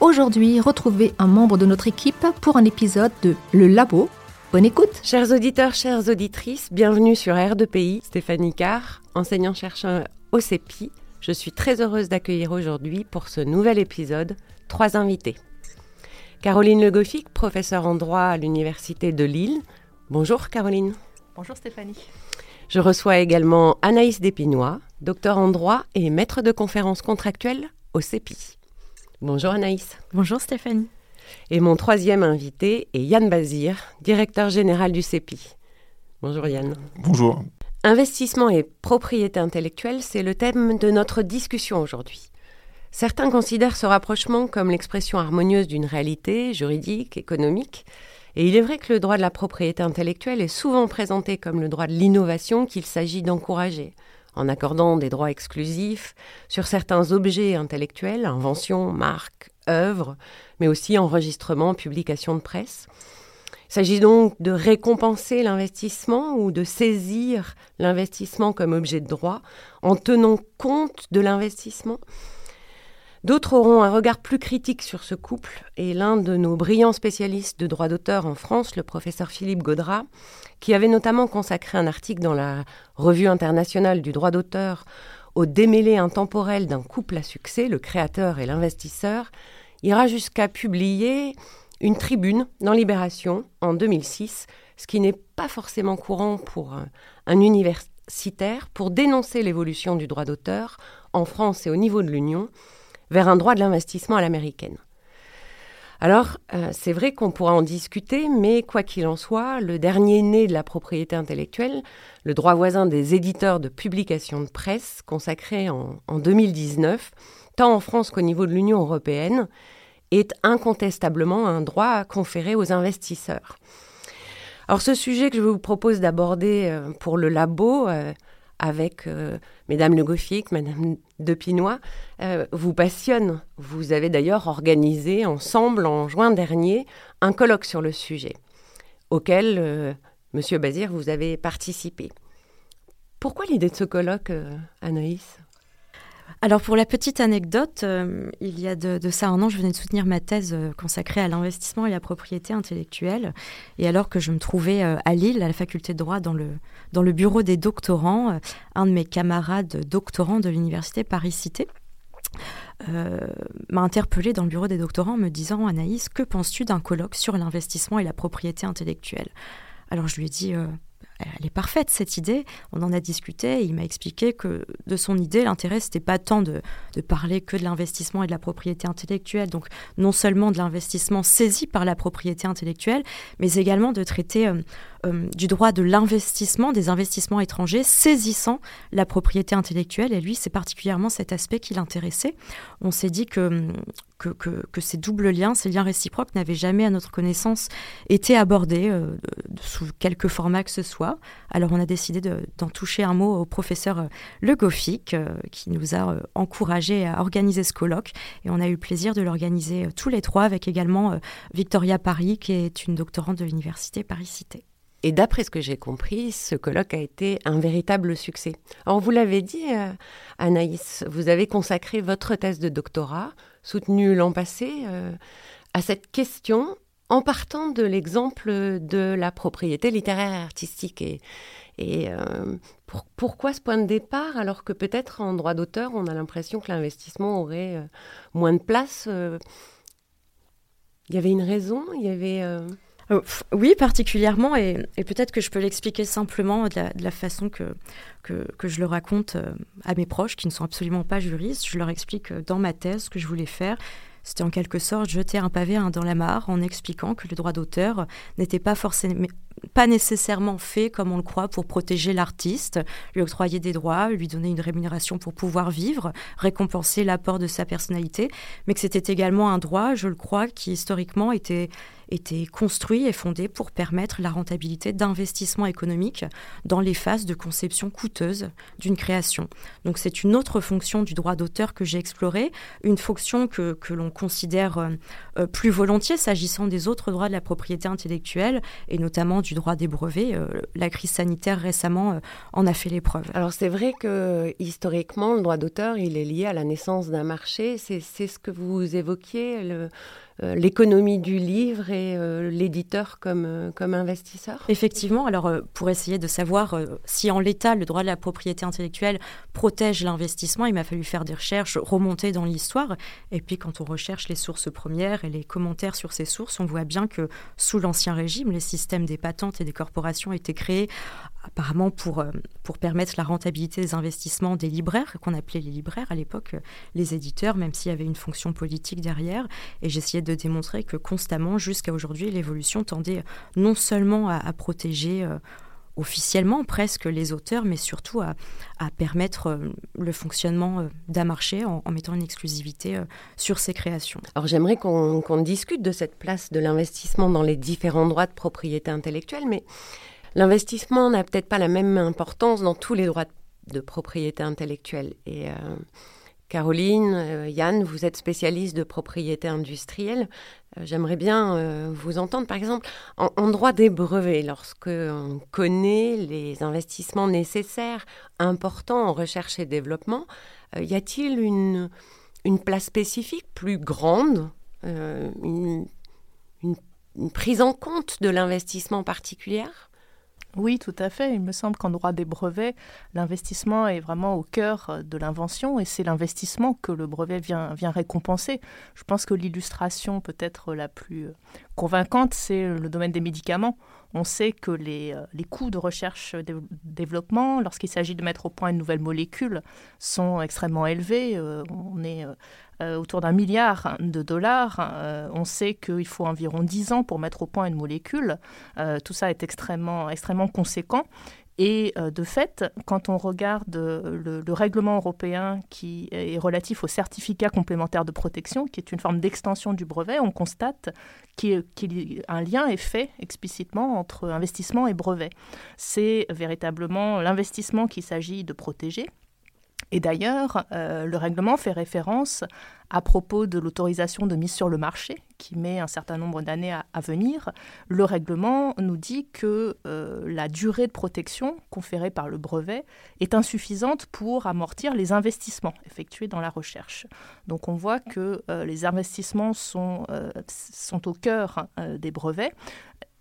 Aujourd'hui, retrouvez un membre de notre équipe pour un épisode de Le Labo. Bonne écoute Chers auditeurs, chères auditrices, bienvenue sur R2PI. Stéphanie Carr, enseignant-chercheur au CEPI. Je suis très heureuse d'accueillir aujourd'hui pour ce nouvel épisode trois invités. Caroline Le Goffic, professeure en droit à l'Université de Lille. Bonjour Caroline. Bonjour Stéphanie. Je reçois également Anaïs Despinois, docteur en droit et maître de conférences contractuelles au CEPI. Bonjour Anaïs. Bonjour Stéphanie. Et mon troisième invité est Yann Bazir, directeur général du CEPI. Bonjour Yann. Bonjour. Investissement et propriété intellectuelle, c'est le thème de notre discussion aujourd'hui. Certains considèrent ce rapprochement comme l'expression harmonieuse d'une réalité juridique, économique, et il est vrai que le droit de la propriété intellectuelle est souvent présenté comme le droit de l'innovation qu'il s'agit d'encourager, en accordant des droits exclusifs sur certains objets intellectuels, inventions, marques, œuvres, mais aussi enregistrements, publications de presse. Il s'agit donc de récompenser l'investissement ou de saisir l'investissement comme objet de droit en tenant compte de l'investissement D'autres auront un regard plus critique sur ce couple, et l'un de nos brillants spécialistes de droit d'auteur en France, le professeur Philippe Gaudrat, qui avait notamment consacré un article dans la Revue internationale du droit d'auteur au démêlé intemporel d'un couple à succès, le créateur et l'investisseur, ira jusqu'à publier une tribune dans Libération en 2006, ce qui n'est pas forcément courant pour un universitaire, pour dénoncer l'évolution du droit d'auteur en France et au niveau de l'Union, vers un droit de l'investissement à l'américaine. Alors, euh, c'est vrai qu'on pourra en discuter, mais quoi qu'il en soit, le dernier né de la propriété intellectuelle, le droit voisin des éditeurs de publications de presse, consacré en, en 2019, tant en France qu'au niveau de l'Union européenne, est incontestablement un droit conféré aux investisseurs. Alors ce sujet que je vous propose d'aborder euh, pour le labo, euh, avec euh, Mesdames Le Goffic, Madame De Pinois, euh, vous passionne. Vous avez d'ailleurs organisé ensemble en juin dernier un colloque sur le sujet, auquel euh, Monsieur Bazir vous avez participé. Pourquoi l'idée de ce colloque, Anaïs? Alors pour la petite anecdote, euh, il y a de, ça un an, je venais de soutenir ma thèse euh, consacrée à l'investissement et la propriété intellectuelle. Et alors que je me trouvais euh, à Lille, à la faculté de droit, dans le, dans le bureau des doctorants, un de mes camarades doctorants de l'université Paris-Cité m'a interpellé dans le bureau des doctorants en me disant Anaïs, que penses-tu d'un colloque sur l'investissement et la propriété intellectuelle? Alors je lui ai dit elle est parfaite cette idée. On en a discuté et il m'a expliqué que de son idée, l'intérêt c'était pas tant de, parler que de l'investissement et de la propriété intellectuelle, donc non seulement de l'investissement saisi par la propriété intellectuelle, mais également de traiter euh, euh, du droit de l'investissement, des investissements étrangers saisissant la propriété intellectuelle. Et lui, c'est particulièrement cet aspect qui l'intéressait. On s'est dit que, que, ces doubles liens, ces liens réciproques n'avaient jamais, à notre connaissance, été abordés euh, sous quelque format que ce soit. Alors on a décidé d'en toucher un mot au professeur euh, Le Goffic, qui nous a encouragé à organiser ce colloque. Et on a eu le plaisir de l'organiser tous les trois, avec également Victoria Paris, qui est une doctorante de l'université Paris-Cité. Et d'après ce que j'ai compris, ce colloque a été un véritable succès. Alors, vous l'avez dit, euh, Anaïs, vous avez consacré votre thèse de doctorat, soutenue l'an passé, euh, à cette question en partant de l'exemple de la propriété littéraire et artistique. Et, euh, pourquoi ce point de départ alors que peut-être en droit d'auteur, on a l'impression que l'investissement aurait moins de place Il y avait une raison? Il y avait... Euh, oui, particulièrement, et, peut-être que je peux l'expliquer simplement de la, façon que, que, je le raconte euh, à mes proches qui ne sont absolument pas juristes. Je leur explique euh, dans ma thèse ce que je voulais faire. C'était en quelque sorte jeter un pavé dans la mare en expliquant que le droit d'auteur n'était pas forcément pas nécessairement fait comme on le croit pour protéger l'artiste, lui octroyer des droits, lui donner une rémunération pour pouvoir vivre, récompenser l'apport de sa personnalité, mais que c'était également un droit, je le crois, qui historiquement était était construit et fondé pour permettre la rentabilité d'investissements économiques dans les phases de conception coûteuse d'une création. Donc c'est une autre fonction du droit d'auteur que j'ai explorée, une fonction que, l'on considère euh, euh, plus volontiers s'agissant des autres droits de la propriété intellectuelle et notamment du droit des brevets. Euh, la crise sanitaire récemment en a fait l'épreuve. Alors c'est vrai que historiquement, le droit d'auteur, il est lié à la naissance d'un marché. C'est ce que vous évoquiez, l'économie du livre et euh, l'éditeur comme, euh, comme investisseur Effectivement, alors pour essayer de savoir si en l'état le droit de la propriété intellectuelle protège l'investissement, il m'a fallu faire des recherches, remonter dans l'histoire. Et puis quand on recherche les sources premières et les commentaires sur ces sources, on voit bien que sous l'Ancien Régime, les systèmes des patentes et des corporations étaient créés apparemment pour, euh, pour permettre la rentabilité des investissements des libraires, qu'on appelait les libraires à l'époque, euh, les éditeurs, même s'il y avait une fonction politique derrière. Et j'essayais de démontrer que constamment, jusqu'à aujourd'hui, l'évolution tendait non seulement à, protéger euh, officiellement presque les auteurs, mais surtout à, permettre le fonctionnement d'un marché en, mettant une exclusivité sur ses créations. Alors j'aimerais qu'on discute de cette place de l'investissement dans les différents droits de propriété intellectuelle, mais L'investissement n'a peut-être pas la même importance dans tous les droits de propriété intellectuelle. Et euh, Caroline, euh, Yann, vous êtes spécialiste de propriété industrielle. Euh, j'aimerais bien vous entendre, par exemple, en, droit des brevets, lorsque on connaît les investissements nécessaires, importants en recherche et développement, y a-t-il une, place spécifique plus grande, une, une prise en compte de l'investissement particulière? Oui, tout à fait. Il me semble qu'en droit des brevets, l'investissement est vraiment au cœur euh, de l'invention et c'est l'investissement que le brevet vient, récompenser. Je pense que l'illustration peut-être la plus euh, convaincante, c'est le domaine des médicaments. On sait que les, euh, les coûts de recherche et développement, lorsqu'il s'agit de mettre au point une nouvelle molécule, sont extrêmement élevés. on est autour d'un milliard de dollars. Euh, on sait qu'il faut environ 10 ans pour mettre au point une molécule. Euh, tout ça est extrêmement, extrêmement conséquent. Et de fait, quand on regarde le, règlement européen qui est relatif au certificat complémentaire de protection, qui est une forme d'extension du brevet, on constate qu'un lien est fait explicitement entre investissement et brevet. C'est véritablement l'investissement qu'il s'agit de protéger, et d'ailleurs, euh, le règlement fait référence à propos de l'autorisation de mise sur le marché, qui met un certain nombre d'années à, venir. Le règlement nous dit que euh, la durée de protection conférée par le brevet est insuffisante pour amortir les investissements effectués dans la recherche. Donc on voit que euh, les investissements sont, sont au cœur des brevets.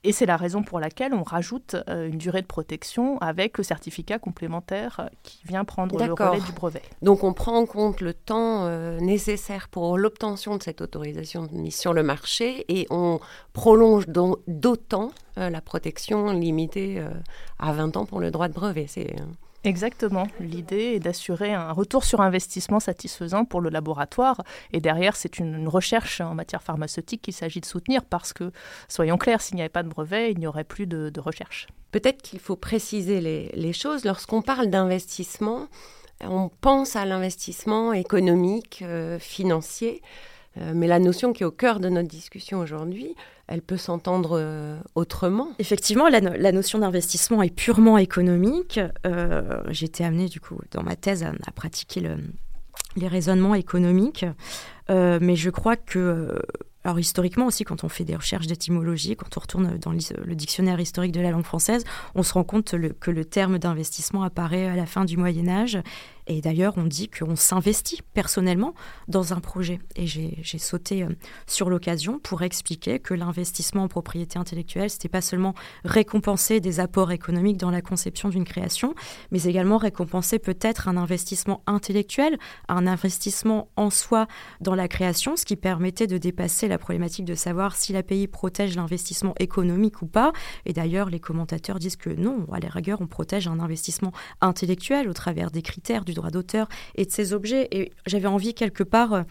Et c'est la raison pour laquelle on rajoute euh, une durée de protection avec le certificat complémentaire euh, qui vient prendre le relais du brevet. Donc on prend en compte le temps euh, nécessaire pour l'obtention de cette autorisation de mise sur le marché et on prolonge d'autant la protection limitée à 20 ans pour le droit de brevet. C'est Exactement. L'idée est d'assurer un retour sur investissement satisfaisant pour le laboratoire. Et derrière, c'est une, recherche en matière pharmaceutique qu'il s'agit de soutenir parce que, soyons clairs, s'il n'y avait pas de brevet, il n'y aurait plus de, recherche. Peut-être qu'il faut préciser les, choses. Lorsqu'on parle d'investissement, on pense à l'investissement économique, euh, financier. Euh, mais la notion qui est au cœur de notre discussion aujourd'hui, elle peut s'entendre euh, autrement. Effectivement, la, notion d'investissement est purement économique. Euh, j'ai amenée, du coup, dans ma thèse, à, pratiquer les raisonnements économiques. mais je crois que alors historiquement aussi, quand on fait des recherches d'étymologie, quand on retourne dans le dictionnaire historique de la langue française, on se rend compte que le terme d'investissement apparaît à la fin du Moyen Âge et d'ailleurs, on dit qu'on s'investit personnellement dans un projet. Et j'ai sauté euh, sur l'occasion pour expliquer que l'investissement en propriété intellectuelle, c'était pas seulement récompenser des apports économiques dans la conception d'une création, mais également récompenser peut-être un investissement intellectuel, un investissement en soi dans la création, ce qui permettait de dépasser la problématique de savoir si l'API protège l'investissement économique ou pas. Et d'ailleurs, les commentateurs disent que non, à la rigueur, on protège un investissement intellectuel au travers des critères du droit d'auteur et de ces objets. Et j'avais envie quelque part, euh,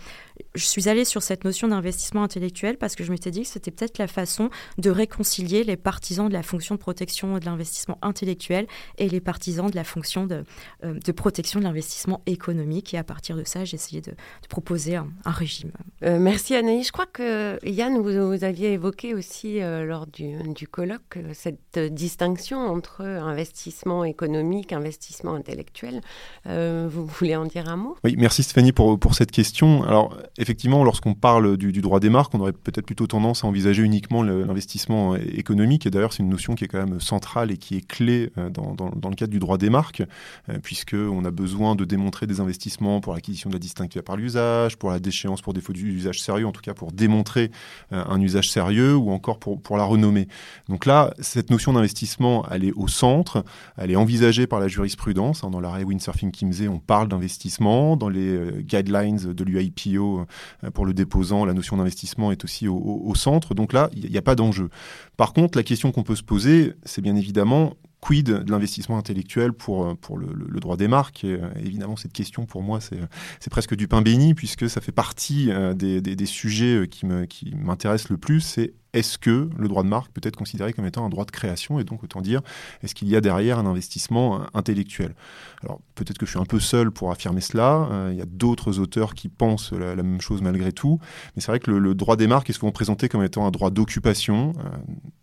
je suis allée sur cette notion d'investissement intellectuel parce que je m'étais dit que c'était peut-être la façon de réconcilier les partisans de la fonction de protection de l'investissement intellectuel et les partisans de la fonction de, euh, de protection de l'investissement économique. Et à partir de ça, j'ai essayé de, proposer un, régime. Euh, merci Anaïs. Je crois que Yann, vous, aviez évoqué aussi lors du, du colloque cette distinction entre investissement économique, investissement intellectuel. vous voulez en dire un mot? Oui, merci Stéphanie pour, pour cette question. Alors, effectivement, lorsqu'on parle du, droit des marques, on aurait peut-être plutôt tendance à envisager uniquement l'investissement économique. Et d'ailleurs, c'est une notion qui est quand même centrale et qui est clé euh, dans, le cadre du droit des marques, euh, puisqu'on a besoin de démontrer des investissements pour l'acquisition de la distinctive par l'usage, pour la déchéance pour défaut d'usage sérieux, en tout cas pour démontrer euh, un usage sérieux ou encore pour, pour la renommer. Donc là, cette notion d'investissement, elle est au centre, elle est envisagée par la jurisprudence. Hein, dans l'arrêt Windsurfing Kimsey, on parle d'investissement. Dans les guidelines de l'UIPO, euh, pour le déposant, la notion d'investissement est aussi au, centre. Donc là, il n'y a pas d'enjeu. Par contre, la question qu'on peut se poser, c'est bien évidemment quid de l'investissement intellectuel pour, euh, pour le, droit des marques? Euh, Évidemment, cette question, pour moi, c'est presque du pain béni, puisque ça fait partie des, des, des, sujets qui m'intéressent qui le plus. C'est est-ce que le droit de marque peut être considéré comme étant un droit de création et donc autant dire est-ce qu'il y a derrière un investissement euh, intellectuel? Alors peut-être que je suis un peu seul pour affirmer cela, euh, il y a d'autres auteurs qui pensent la, même chose malgré tout, mais c'est vrai que le, droit des marques est souvent présenté comme étant un droit d'occupation. Euh,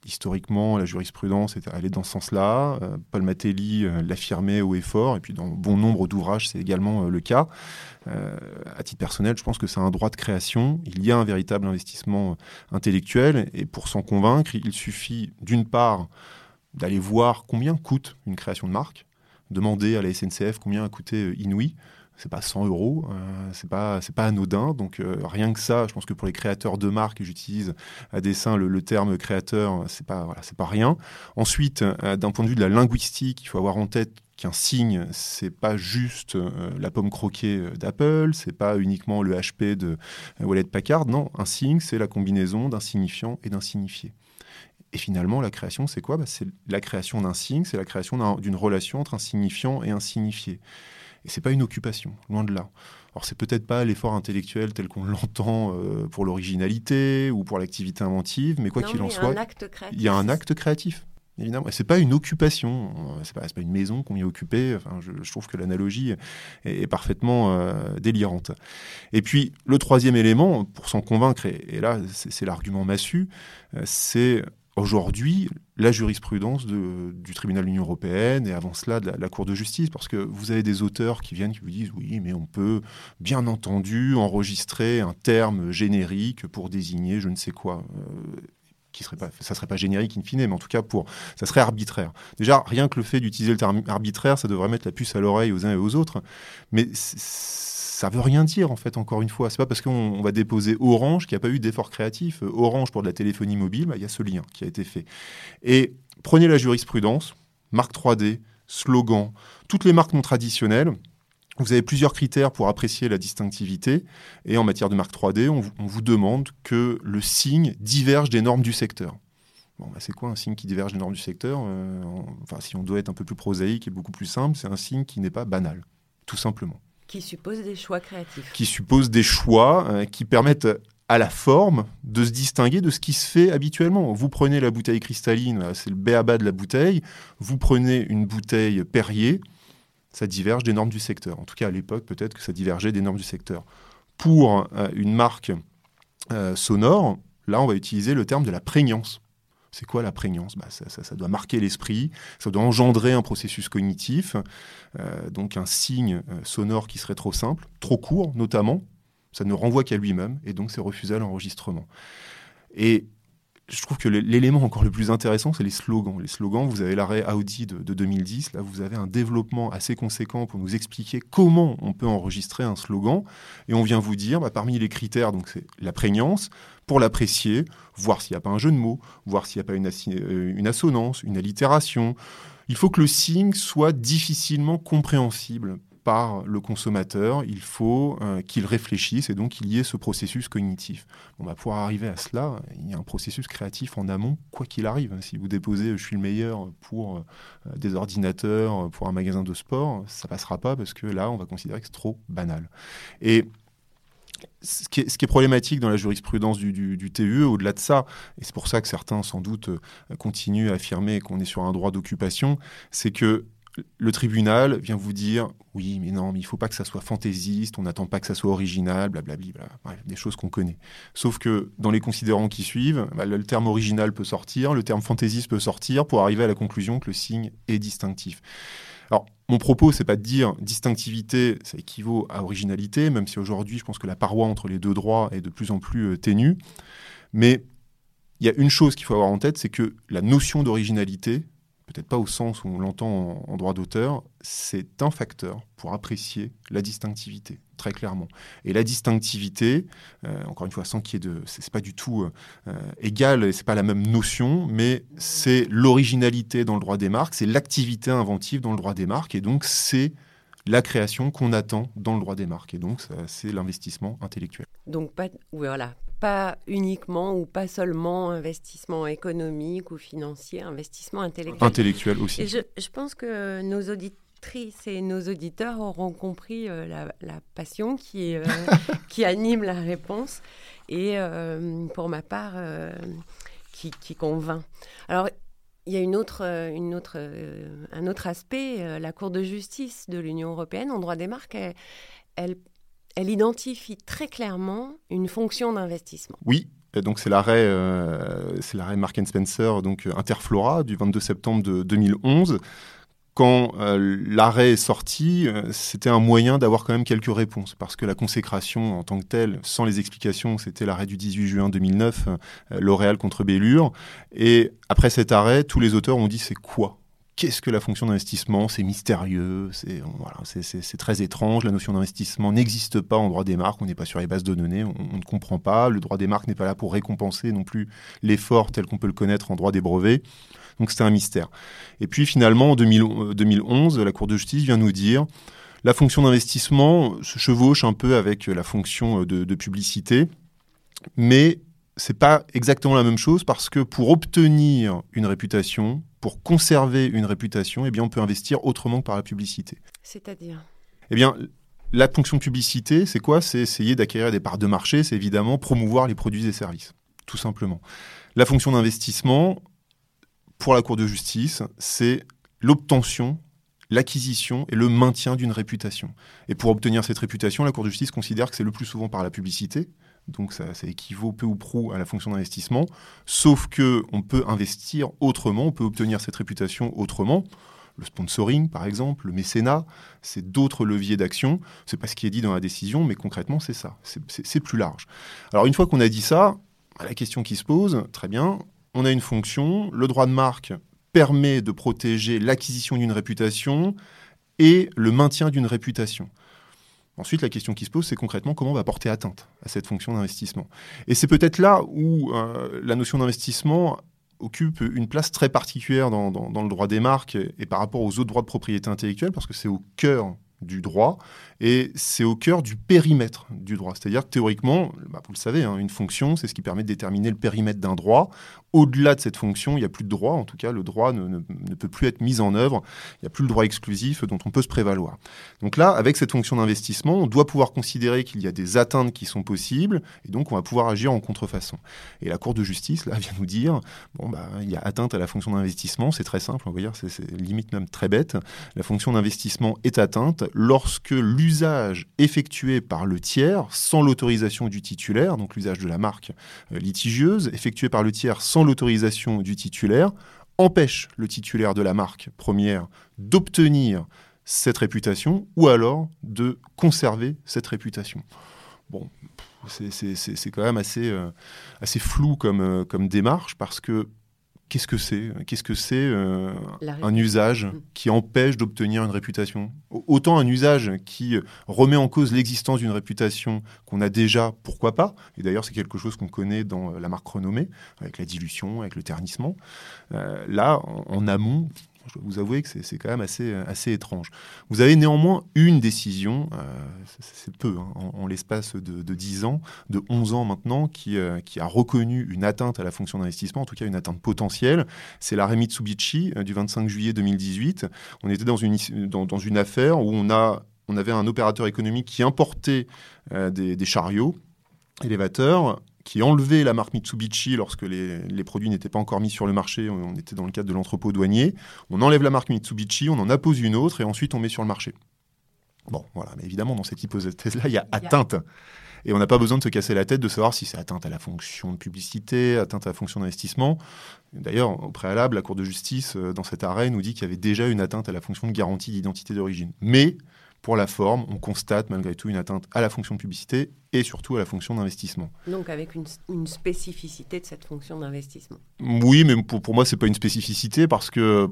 historiquement, la jurisprudence est allée dans ce sens-là, Paul Matelli l'affirmait haut et fort, et puis dans bon nombre d'ouvrages c'est également le cas. Euh, à titre personnel, je pense que c'est un droit de création. Il y a un véritable investissement intellectuel et pour s'en convaincre, il suffit d'une part d'aller voir combien coûte une création de marque, demander à la SNCF combien a coûté euh, Inouï c'est pas 100 euros, euh, c'est pas pas anodin. Donc rien que ça, je pense que pour les créateurs de marques, j'utilise à dessein le, terme créateur, c'est pas voilà, pas rien. Ensuite, d'un point de vue de la linguistique, il faut avoir en tête qu'un signe, c'est pas juste euh, la pomme croquée euh, d'Apple, c'est pas uniquement le HP de euh, Wallet Packard. Non, un signe, c'est la combinaison d'un signifiant et d'un signifié. Et finalement, la création, c'est quoi? Bah, C'est la création d'un signe, c'est la création d'une relation entre un signifiant et un signifié. Et c'est pas une occupation, loin de là. Alors c'est peut-être pas l'effort intellectuel tel qu'on l'entend pour l'originalité ou pour l'activité inventive, mais quoi qu'il en soit, il y a un acte créatif évidemment. c'est pas une occupation, c'est pas, pas une maison qu'on a occupée. Enfin, je, trouve que l'analogie est, parfaitement euh, délirante. Et puis, le troisième élément, pour s'en convaincre, et, là, c'est l'argument massu, euh, c'est aujourd'hui la jurisprudence du tribunal de l'Union européenne et avant cela de la, Cour de justice, parce que vous avez des auteurs qui viennent qui vous disent oui, mais on peut bien entendu enregistrer un terme générique pour désigner je ne sais quoi. Euh, qui serait pas, ça serait pas générique in fine, mais en tout cas pour, ça serait arbitraire. Déjà, rien que le fait d'utiliser le terme arbitraire, ça devrait mettre la puce à l'oreille aux uns et aux autres, mais ça veut rien dire en fait. Encore une fois, c'est pas parce qu'on va déposer Orange qu'il n'y a pas eu d'effort créatif. Orange pour de la téléphonie mobile, bah, il y a ce lien qui a été fait. Et prenez la jurisprudence, marque 3D, slogan, toutes les marques non traditionnelles vous avez plusieurs critères pour apprécier la distinctivité. Et en matière de marque 3D, on, vous demande que le signe diverge des normes du secteur. Bon, bah c'est quoi un signe qui diverge des normes du secteur euh, Enfin, si on doit être un peu plus prosaïque et beaucoup plus simple, c'est un signe qui n'est pas banal, tout simplement. Qui suppose des choix créatifs. Qui suppose des choix euh, qui permettent à la forme de se distinguer de ce qui se fait habituellement. Vous prenez la bouteille cristalline, c'est le béaba de la bouteille. Vous prenez une bouteille Perrier, ça diverge des normes du secteur. En tout cas, à l'époque, peut-être que ça divergeait des normes du secteur. Pour euh, une marque euh, sonore, là, on va utiliser le terme de la prégnance. C'est quoi la prégnance? Bah, ça, doit marquer l'esprit, ça doit engendrer un processus cognitif, euh, donc un signe sonore qui serait trop simple, trop court notamment, ça ne renvoie qu'à lui-même, et donc c'est refusé à l'enregistrement. Je trouve que l'élément encore le plus intéressant, c'est les slogans. Les slogans, vous avez l'arrêt Audi de, 2010, là vous avez un développement assez conséquent pour nous expliquer comment on peut enregistrer un slogan, et on vient vous dire, bah, parmi les critères, donc c'est la prégnance, pour l'apprécier, voir s'il n'y a pas un jeu de mots, voir s'il n'y a pas euh, une assonance, une allitération. Il faut que le signe soit difficilement compréhensible le consommateur, il faut euh, qu'il réfléchisse et donc qu'il y ait ce processus cognitif. On va pouvoir arriver à cela, il y a un processus créatif en amont, quoi qu'il arrive. Si vous déposez je suis le meilleur pour euh, des ordinateurs, pour un magasin de sport, ça passera pas parce que là, on va considérer que c'est trop banal. Et ce qui, est, problématique dans la jurisprudence du, TUE, au-delà de ça, et c'est pour ça que certains sans doute euh, continuent à affirmer qu'on est sur un droit d'occupation, c'est que le tribunal vient vous dire oui, mais non, mais il faut pas que ça soit fantaisiste, on n'attend pas que ça soit original, blablabla, bla, bref, des choses qu'on connaît. Sauf que dans les considérants qui suivent, bah, le terme original peut sortir, le terme fantaisiste peut sortir pour arriver à la conclusion que le signe est distinctif. Alors, mon propos, c'est pas de dire distinctivité, ça équivaut à originalité, même si aujourd'hui, je pense que la paroi entre les deux droits est de plus en plus euh, ténue. Mais il y a une chose qu'il faut avoir en tête, c'est que la notion d'originalité, peut-être pas au sens où on l'entend en, droit d'auteur, c'est un facteur pour apprécier la distinctivité, très clairement. Et la distinctivité, euh, encore une fois, sans qu'il y ait de... C'est pas du tout euh, égal, c'est pas la même notion, mais c'est l'originalité dans le droit des marques, c'est l'activité inventive dans le droit des marques, et donc c'est la création qu'on attend dans le droit des marques. Et donc, c'est l'investissement intellectuel. Donc, pas, voilà, pas uniquement ou pas seulement investissement économique ou financier, investissement intellectuel. Intellectuel aussi. Et je, pense que nos auditrices et nos auditeurs auront compris euh, la, passion qui, euh, qui anime la réponse et euh, pour ma part qui, qui, convainc. Alors, il y a une autre, une autre, un autre aspect, la Cour de justice de l'Union européenne en droit des marques, elle elle identifie très clairement une fonction d'investissement. Oui, donc c'est l'arrêt, euh, c'est l'arrêt Mark Spencer, donc euh, Interflora du 22 septembre de 2011. Quand euh, l'arrêt est sorti, c'était un moyen d'avoir quand même quelques réponses, parce que la consécration en tant que telle, sans les explications, c'était l'arrêt du 18 juin 2009, L'Oréal contre Bellure. Et après cet arrêt, tous les auteurs ont dit c'est quoi? Qu'est-ce que la fonction d'investissement? C'est mystérieux, c'est très étrange. La notion d'investissement n'existe pas en droit des marques, on n'est pas sur les bases de données, on, ne comprend pas. Le droit des marques n'est pas là pour récompenser non plus l'effort tel qu'on peut le connaître en droit des brevets. Donc c'était un mystère. Et puis finalement, en 2011, la Cour de justice vient nous dire la fonction d'investissement se chevauche un peu avec la fonction de, de publicité, mais c'est pas exactement la même chose parce que pour obtenir une réputation, pour conserver une réputation, eh bien, on peut investir autrement que par la publicité. C'est-à-dire? Eh bien, la fonction de publicité, c'est quoi? C'est essayer d'acquérir des parts de marché, c'est évidemment promouvoir les produits et services, tout simplement. La fonction d'investissement, pour la Cour de justice, c'est l'obtention, l'acquisition et le maintien d'une réputation. Et pour obtenir cette réputation, la Cour de justice considère que c'est le plus souvent par la publicité, donc ça, équivaut peu ou prou à la fonction d'investissement, sauf que on peut investir autrement, on peut obtenir cette réputation autrement. Le sponsoring, par exemple, le mécénat, c'est d'autres leviers d'action. C'est pas ce qui est dit dans la décision, mais concrètement, c'est ça. C'est plus large. Alors, une fois qu'on a dit ça, la question qui se pose, très bien, on a une fonction, le droit de marque permet de protéger l'acquisition d'une réputation et le maintien d'une réputation. Ensuite, la question qui se pose, c'est concrètement comment on va porter atteinte à cette fonction d'investissement. Et c'est peut-être là où euh, la notion d'investissement occupe une place très particulière dans, dans, le droit des marques et par rapport aux autres droits de propriété intellectuelle, parce que c'est au cœur du droit et c'est au cœur du périmètre du droit. C'est-à-dire que théoriquement, bah, vous le savez, hein, une fonction, c'est ce qui permet de déterminer le périmètre d'un droit. Au-delà de cette fonction, il n'y a plus de droit. En tout cas, le droit ne, peut plus être mis en œuvre. Il n'y a plus le droit exclusif dont on peut se prévaloir. Donc là, avec cette fonction d'investissement, on doit pouvoir considérer qu'il y a des atteintes qui sont possibles et donc on va pouvoir agir en contrefaçon. Et la Cour de justice, là, vient nous dire, bon, bah, il y a atteinte à la fonction d'investissement. C'est très simple, on va dire, c'est limite même très bête. La fonction d'investissement est atteinte lorsque l'usage l'usage effectué par le tiers sans l'autorisation du titulaire, donc l'usage de la marque euh, litigieuse, effectué par le tiers sans l'autorisation du titulaire, empêche le titulaire de la marque première d'obtenir cette réputation ou alors de conserver cette réputation. Bon, c'est quand même assez, euh, assez flou comme, euh, comme démarche parce que Qu'est-ce que c'est Qu'est-ce que c'est euh, un usage mm. qui empêche d'obtenir une réputation? Autant un usage qui remet en cause l'existence d'une réputation qu'on a déjà, pourquoi pas? Et d'ailleurs, c'est quelque chose qu'on connaît dans la marque renommée, avec la dilution, avec le ternissement. Euh, là, en, amont, Je vous avouer que c'est quand même assez, assez étrange. Vous avez néanmoins une décision, c'est peu, hein, en, l'espace de, de, 10 ans, de 11 ans maintenant, qui, qui a reconnu une atteinte à la fonction d'investissement, en tout cas une atteinte potentielle. C'est l'arrêt Mitsubishi du 25 juillet 2018. On était dans une, dans, une affaire où on, a, on avait un opérateur économique qui importait des chariots élévateurs qui enlevait la marque Mitsubishi lorsque les, produits n'étaient pas encore mis sur le marché. On, était dans le cadre de l'entrepôt douanier. On enlève la marque Mitsubishi, on en appose une autre et ensuite on met sur le marché. Bon, voilà, mais évidemment, dans cette hypothèse-là, il y a atteinte. Et on n'a pas besoin de se casser la tête de savoir si c'est atteinte à la fonction de publicité, atteinte à la fonction d'investissement. D'ailleurs, au préalable, la Cour de justice, euh, dans cet arrêt, nous dit qu'il y avait déjà une atteinte à la fonction de garantie d'identité d'origine. Mais pour la forme, on constate malgré tout une atteinte à la fonction de publicité et surtout à la fonction d'investissement. Donc avec une, spécificité de cette fonction d'investissement. Oui, mais pour, pour moi, ce n'est pas une spécificité parce que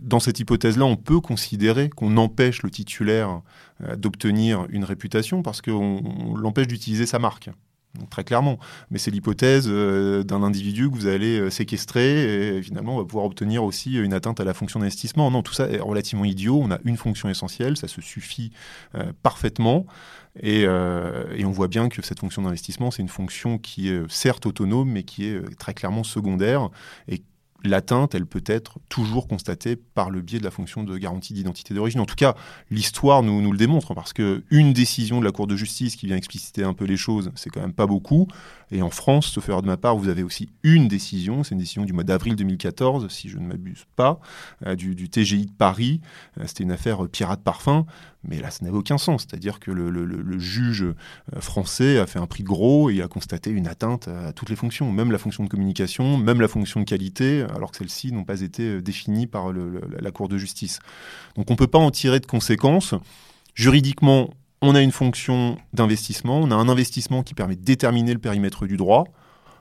dans cette hypothèse-là, on peut considérer qu'on empêche le titulaire euh, d'obtenir une réputation parce qu'on l'empêche d'utiliser sa marque très clairement. Mais c'est l'hypothèse euh, d'un individu que vous allez euh, séquestrer et finalement on va pouvoir obtenir aussi une atteinte à la fonction d'investissement. Non, tout ça est relativement idiot. On a une fonction essentielle, ça se suffit euh, parfaitement. Et, et, on voit bien que cette fonction d'investissement, c'est une fonction qui est certes autonome, mais qui est très clairement secondaire et l'atteinte, elle peut être toujours constatée par le biais de la fonction de garantie d'identité d'origine. En tout cas, l'histoire nous, le démontre, parce qu'une décision de la Cour de justice qui vient expliciter un peu les choses, c'est quand même pas beaucoup. Et en France, sauf erreur de ma part, vous avez aussi une décision, c'est une décision du mois d'avril 2014, si je ne m'abuse pas, euh, du, TGI de Paris. Euh, c'était une affaire euh, pirate parfum, mais là, ça n'avait aucun sens. C'est-à-dire que le, juge français a fait un prix gros et a constaté une atteinte à toutes les fonctions, même la fonction de communication, même la fonction de qualité, alors que celles-ci n'ont pas été définies par la Cour de justice. Donc on ne peut pas en tirer de conséquences. Juridiquement, on a une fonction d'investissement, on a un investissement qui permet de déterminer le périmètre du droit.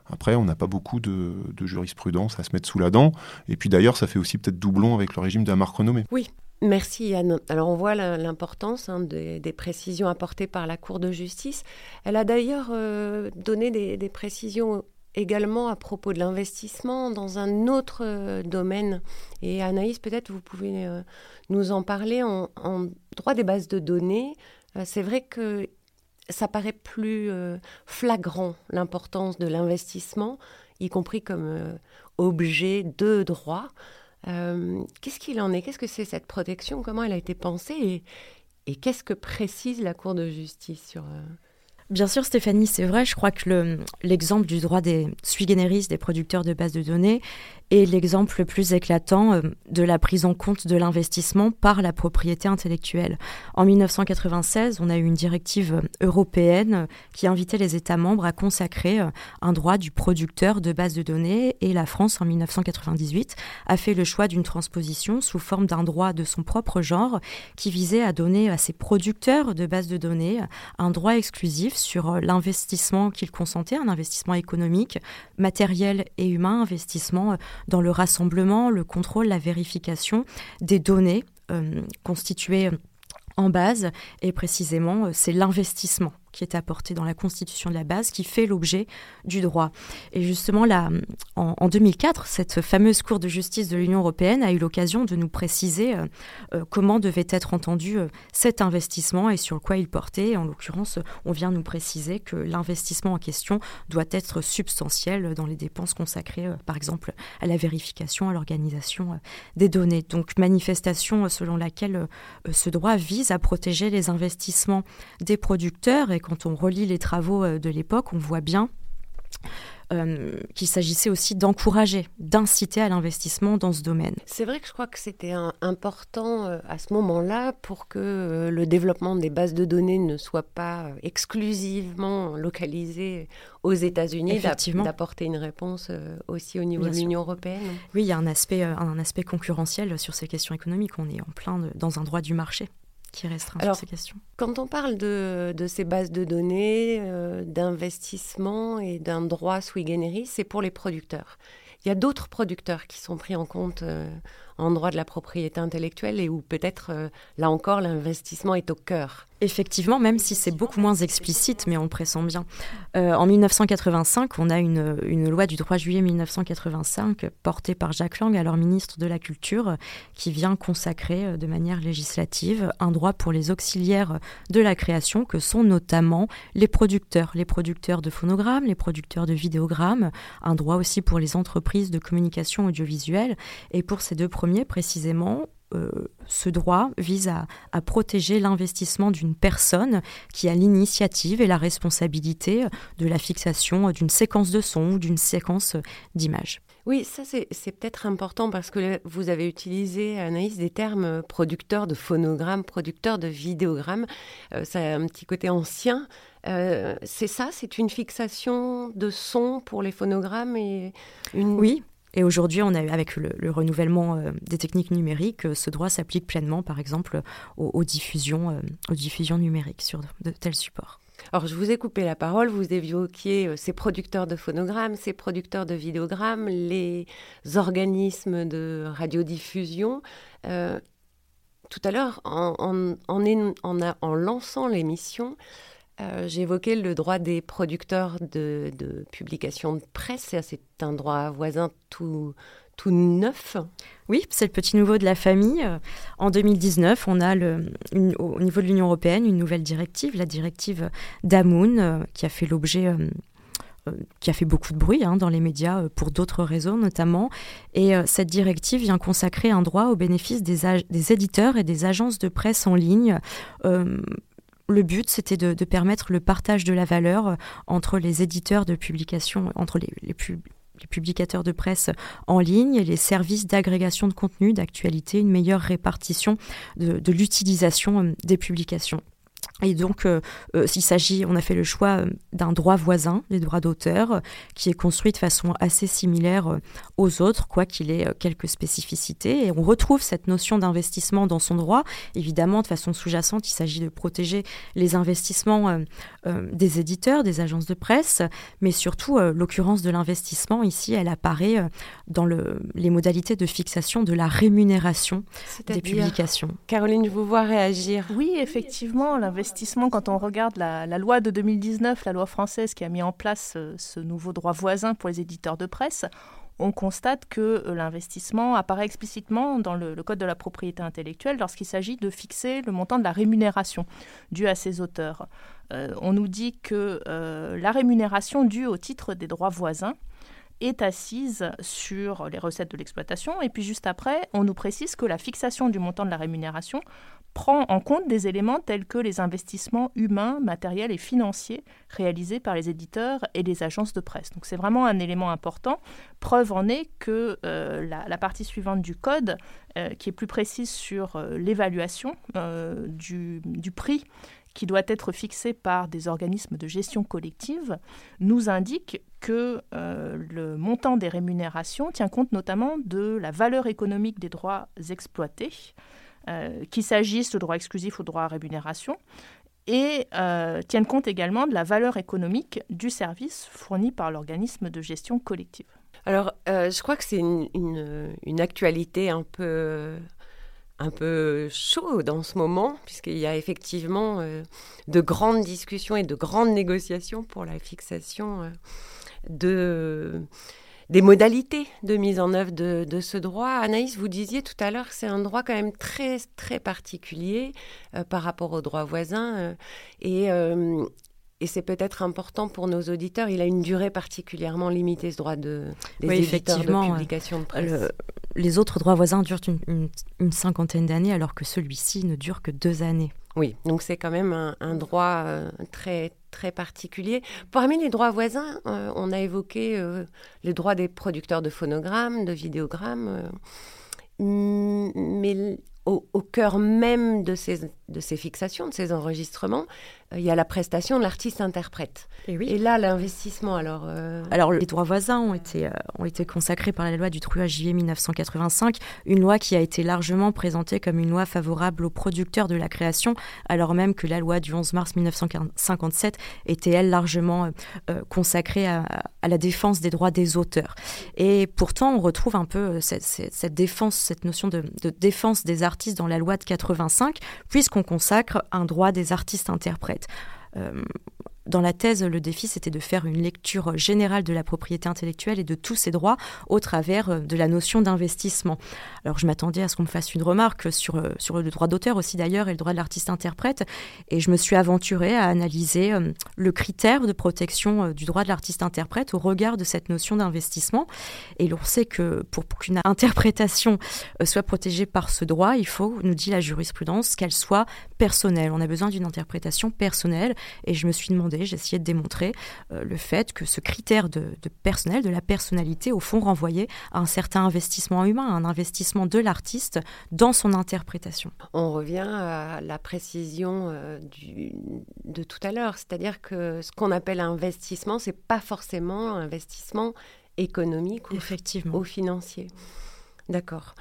Après, on n'a pas beaucoup de, jurisprudence à se mettre sous la dent. Et puis d'ailleurs, ça fait aussi peut-être doublon avec le régime de la marque renommée. Oui, Merci Anne. Alors on voit l'importance hein, des, précisions apportées par la Cour de justice. Elle a d'ailleurs euh, donné des, précisions également à propos de l'investissement dans un autre euh, domaine. Et Anaïs, peut-être vous pouvez euh, nous en parler en, droit des bases de données. Euh, c'est vrai que ça paraît plus flagrant l'importance de l'investissement, y compris comme objet de droit. qu'est-ce qu'il en est? Qu'est-ce que c'est cette protection? Comment elle a été pensée? Et, qu'est-ce que précise la Cour de justice sur... Bien sûr, Stéphanie, c'est vrai. Je crois que l'exemple du droit des sui generis, des producteurs de bases de données, est l'exemple le plus éclatant euh, de la prise en compte de l'investissement par la propriété intellectuelle. En 1996, on a eu une directive européenne qui invitait les États membres à consacrer euh, un droit du producteur de bases de données et la France, en 1998, a fait le choix d'une transposition sous forme d'un droit de son propre genre qui visait à donner à ces producteurs de bases de données un droit exclusif sur euh, l'investissement qu'ils consentaient, un investissement économique, matériel et humain, investissement dans le rassemblement, le contrôle, la vérification des données euh, constituées en base, et précisément, euh, c'est l'investissement qui est apporté dans la constitution de la base, qui fait l'objet du droit. Et justement, là, en, 2004, cette fameuse Cour de justice de l'Union européenne a eu l'occasion de nous préciser euh, euh, comment devait être entendu euh, cet investissement et sur quoi il portait. En l'occurrence, on vient nous préciser que l'investissement en question doit être substantiel dans les dépenses consacrées, par exemple, à la vérification, à l'organisation des données. Donc, manifestation selon laquelle ce droit vise à protéger les investissements des producteurs et quand on relit les travaux euh, de l'époque, on voit bien euh, qu'il s'agissait aussi d'encourager, d'inciter à l'investissement dans ce domaine. C'est vrai que je crois que c'était important euh, à ce moment-là pour que le développement des bases de données ne soit pas exclusivement localisé aux États-Unis, d'apporter une réponse aussi au niveau de l'Union européenne. Oui, il y a un aspect, un aspect concurrentiel sur ces questions économiques. On est en plein dans un droit du marché qui restreint Alors, ces questions. Quand on parle de, de ces bases de données, euh, d'investissement et d'un droit sui generis, c'est pour les producteurs. il y a d'autres producteurs qui sont pris en compte en droit de la propriété intellectuelle et où peut-être, là encore, l'investissement est au cœur Effectivement, même si c'est beaucoup moins explicite, mais on le pressent bien. Euh, en 1985, on a une, loi du 3 juillet 1985 portée par Jacques Lang, alors ministre de la Culture, qui vient consacrer euh, de manière législative un droit pour les auxiliaires de la création, que sont notamment les producteurs, les producteurs de phonogrammes, les producteurs de vidéogrammes, un droit aussi pour les entreprises de communication audiovisuelle. Et pour ces deux premiers, précisément, euh, ce droit vise à, protéger l'investissement d'une personne qui a l'initiative et la responsabilité de la fixation d'une séquence de son ou d'une séquence d'images. Oui, ça c'est peut-être important parce que vous avez utilisé, Anaïs, des termes producteurs de phonogrammes, producteurs de vidéogrammes. Euh, ça a un petit côté ancien. Euh, c'est ça, c'est une fixation de son pour les phonogrammes et une... Oui, et aujourd'hui, on a, avec le, renouvellement euh, des techniques numériques, euh, ce droit s'applique pleinement, par exemple, aux, diffusions, euh, aux diffusions numériques sur de tels supports. Alors, je vous ai coupé la parole, vous évoquiez ces producteurs de phonogrammes, ces producteurs de vidéogrammes, les organismes de radiodiffusion. tout à l'heure, en, lançant l'émission, euh, J'évoquais le droit des producteurs de, publications de presse. C'est un droit voisin tout, tout neuf. Oui, c'est le petit nouveau de la famille. En 2019, on a au niveau de l'Union européenne une nouvelle directive, la directive Damoun, euh, qui a fait l'objet euh, qui a fait beaucoup de bruit hein, dans les médias pour d'autres raisons notamment. Et cette directive vient consacrer un droit au bénéfice des, des, éditeurs et des agences de presse en ligne le but, c'était de, permettre le partage de la valeur euh, entre les éditeurs de publications, entre les, publicateurs de presse en ligne et les services d'agrégation de contenu, d'actualité, une meilleure répartition de l'utilisation euh, des publications. Et donc, euh, euh, s'il s'agit, on a fait le choix euh, d'un droit voisin, des droits d'auteur, qui est construit de façon assez similaire aux autres, quoi qu'il ait quelques spécificités. Et on retrouve cette notion d'investissement dans son droit. Évidemment, de façon sous-jacente, il s'agit de protéger les investissements des éditeurs, des agences de presse, mais surtout, l'occurrence de l'investissement, ici, elle apparaît dans le, les modalités de fixation de la rémunération des publications. Caroline, je vous vois réagir. Oui, effectivement, l'investissement quand on regarde la, loi de 2019, la loi française qui a mis en place euh, ce nouveau droit voisin pour les éditeurs de presse, on constate que euh, l'investissement apparaît explicitement dans le, Code de la propriété intellectuelle lorsqu'il s'agit de fixer le montant de la rémunération due à ces auteurs. Euh, on nous dit que la rémunération due au titre des droits voisins est assise sur les recettes de l'exploitation. Et puis juste après, on nous précise que la fixation du montant de la rémunération prend en compte des éléments tels que les investissements humains, matériels et financiers réalisés par les éditeurs et les agences de presse. Donc c'est vraiment un élément important. Preuve en est que euh, la, partie suivante du code, euh, qui est plus précise sur euh, l'évaluation du, prix qui doit être fixé par des organismes de gestion collective, nous indique que le montant des rémunérations tient compte notamment de la valeur économique des droits exploités, qu'il s'agisse de droit exclusif ou de droit à rémunération, et euh, tiennent compte également de la valeur économique du service fourni par l'organisme de gestion collective. Alors, euh, je crois que c'est une, une, actualité un peu, un peu chaude en ce moment, puisqu'il y a effectivement de grandes discussions et de grandes négociations pour la fixation de des modalités de mise en œuvre de, ce droit. Anaïs, vous disiez tout à l'heure que c'est un droit quand même très, très particulier euh, par rapport aux droits voisins. Euh, et, euh, et c'est peut-être important pour nos auditeurs. Il a une durée particulièrement limitée, ce droit de, des éditeurs de publication de presse. les autres droits voisins durent une cinquantaine d'années, alors que celui-ci ne dure que deux années. Oui, donc c'est quand même un, droit euh, très très particulier. Parmi les droits voisins, euh, on a évoqué euh, les droits des producteurs de phonogrammes, de vidéogrammes, mais au, cœur même de ces de ces fixations, de ces enregistrements, euh, il y a la prestation de l'artiste-interprète. Et, oui. Et là, l'investissement, alors... euh, Alors, les droits voisins ont été, euh, ont été consacrés par la loi du 3 juillet 1985, une loi qui a été largement présentée comme une loi favorable aux producteurs de la création, alors même que la loi du 11 mars 1957 était, elle, largement consacrée à, à la défense des droits des auteurs. Et pourtant, on retrouve un peu cette, cette- cette défense, cette notion de, de défense des artistes dans la loi de 85, consacre un droit des artistes-interprètes. Euh, dans la thèse, le défi, c'était de faire une lecture générale de la propriété intellectuelle et de tous ses droits au travers euh, de la notion d'investissement. Alors, je m'attendais à ce qu'on me fasse une remarque sur, euh, sur le droit d'auteur aussi d'ailleurs et le droit de l'artiste-interprète. Et je me suis aventurée à analyser euh, le critère de protection du droit de l'artiste-interprète au regard de cette notion d'investissement. Et l'on sait que pour, qu'une interprétation soit protégée par ce droit, il faut, nous dit la jurisprudence, qu'elle soit personnelle. On a besoin d'une interprétation personnelle. Et je me suis demandé, j'ai essayé de démontrer euh, le fait que ce critère de, de personnel, de la personnalité, au fond, renvoyait à un certain investissement humain, un investissement de l'artiste dans son interprétation. on revient à la précision euh, du- de tout à l'heure, c'est-à-dire que ce qu'on appelle investissement, c'est pas forcément un investissement économique ou, Effectivement. ou financier. D'accord.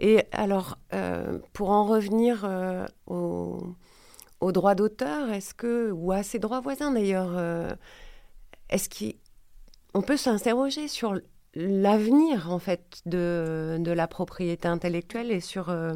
Et alors, euh, pour en revenir euh, au- aux droits d'auteur, est-ce que, ou à ces droits voisins d'ailleurs, euh, est-ce qu'on peut s'interroger sur l'avenir en fait de, de la propriété intellectuelle et sur, euh,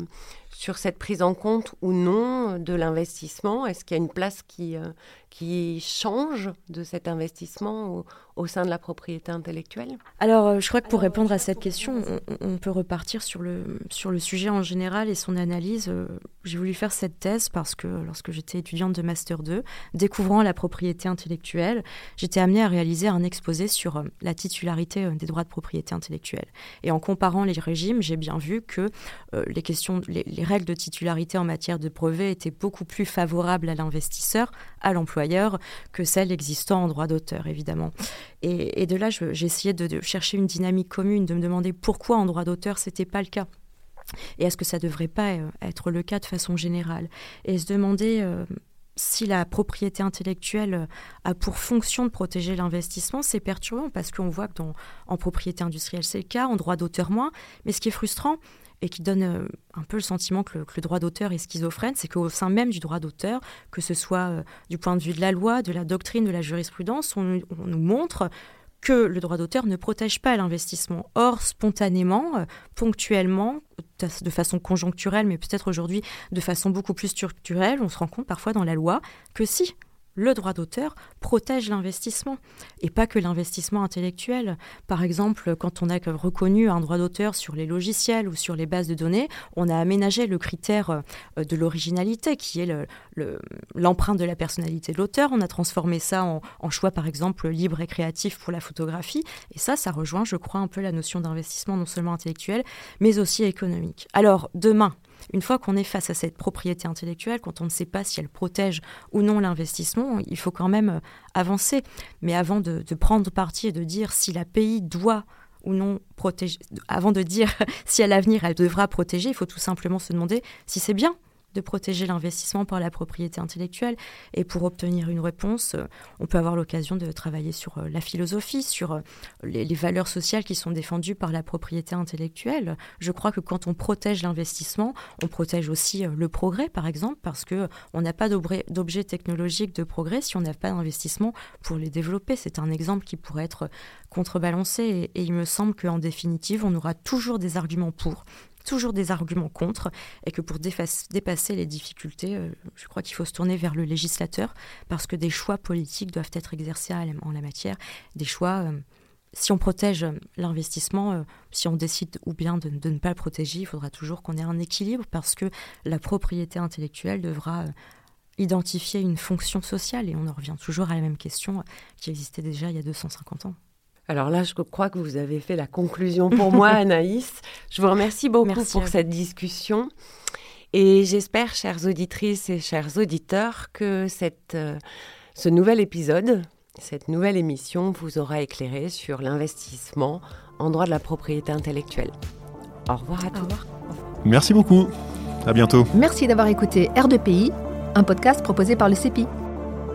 sur cette prise en compte ou non de l'investissement? Est-ce qu'il y a une place qui, euh, qui change de cet investissement au, au sein de la propriété intellectuelle? Alors, euh, je crois que pour répondre à cette question, on, on peut repartir sur le, sur le sujet en général et son analyse. Euh, J'ai voulu faire cette thèse parce que lorsque j'étais étudiante de Master 2, découvrant la propriété intellectuelle, j'étais amenée à réaliser un exposé sur la titularité des droits de propriété intellectuelle. Et en comparant les régimes, j'ai bien vu que euh, les, questions, les, les règles de titularité en matière de brevet étaient beaucoup plus favorables à l'investisseur, à l'employeur, que celles existant en droit d'auteur, évidemment. Et, de là, je- j'ai essayé de, chercher une dynamique commune, de me demander pourquoi en droit d'auteur c'était pas le cas. Et est-ce que ça devrait pas euh, être le cas de façon générale? Et se demander euh, si la propriété intellectuelle euh, a pour fonction de protéger l'investissement, c'est perturbant parce qu'on voit que dans, en propriété industrielle c'est le cas, en droit d'auteur moins. Mais ce qui est frustrant et qui donne euh, un peu le sentiment que le, droit d'auteur est schizophrène, c'est qu'au sein même du droit d'auteur, que ce soit euh, du point de vue de la loi, de la doctrine, de la jurisprudence, on nous montre que le droit d'auteur ne protège pas l'investissement. Or, spontanément, euh, ponctuellement, de de façon conjoncturelle, mais peut-être aujourd'hui de façon beaucoup plus structurelle, on se rend compte parfois dans la loi que si le droit d'auteur protège l'investissement et pas que l'investissement intellectuel. Par exemple, quand on a reconnu un droit d'auteur sur les logiciels ou sur les bases de données, on a aménagé le critère euh, de l'originalité qui est le- le- l'empreinte de la personnalité de l'auteur. On a transformé ça en, en choix, par exemple, libre et créatif pour la photographie. Et ça, ça rejoint, je crois, un peu la notion d'investissement non seulement intellectuel, mais aussi économique. Alors, demain, une fois qu'on est face à cette propriété intellectuelle, quand on ne sait pas si elle protège ou non l'investissement, il faut quand même euh, avancer. Mais avant de, de prendre parti et de dire si la pays doit ou non protéger, avant de dire si à l'avenir elle devra protéger, il faut tout simplement se demander si c'est bien de protéger l'investissement par la propriété intellectuelle. Et pour obtenir une réponse, euh, on peut avoir l'occasion de travailler sur euh, la philosophie, sur euh, les, valeurs sociales qui sont défendues par la propriété intellectuelle. Je crois que quand on protège l'investissement, on protège aussi le progrès, par exemple, parce que on n'a pas d'objet d'objets technologiques de progrès si on n'a pas d'investissement pour les développer. C'est un exemple qui pourrait être contrebalancé et, et il me semble qu'en définitive, on aura toujours des arguments pour toujours des arguments contre, et que pour dépasser les difficultés, euh, je crois qu'il faut se tourner vers le législateur, parce que des choix politiques doivent être exercés en la matière, des choix... euh, si on protège euh, l'investissement, si on décide ou bien de, ne pas le protéger, il faudra toujours qu'on ait un équilibre parce que la propriété intellectuelle devra identifier une fonction sociale et on en revient toujours à la même question qui existait déjà il y a 250 ans. Alors là, je crois que vous avez fait la conclusion pour moi, Anaïs. Je vous remercie beaucoup Merci pour cette discussion. Et j'espère, chères auditrices et chers auditeurs, que cette, euh, ce nouvel épisode, cette nouvelle émission vous aura éclairé sur l'investissement en droit de la propriété intellectuelle. Au revoir à tous. revoir. Merci beaucoup. À bientôt. Merci d'avoir écouté R2PI, un podcast proposé par le CEPI.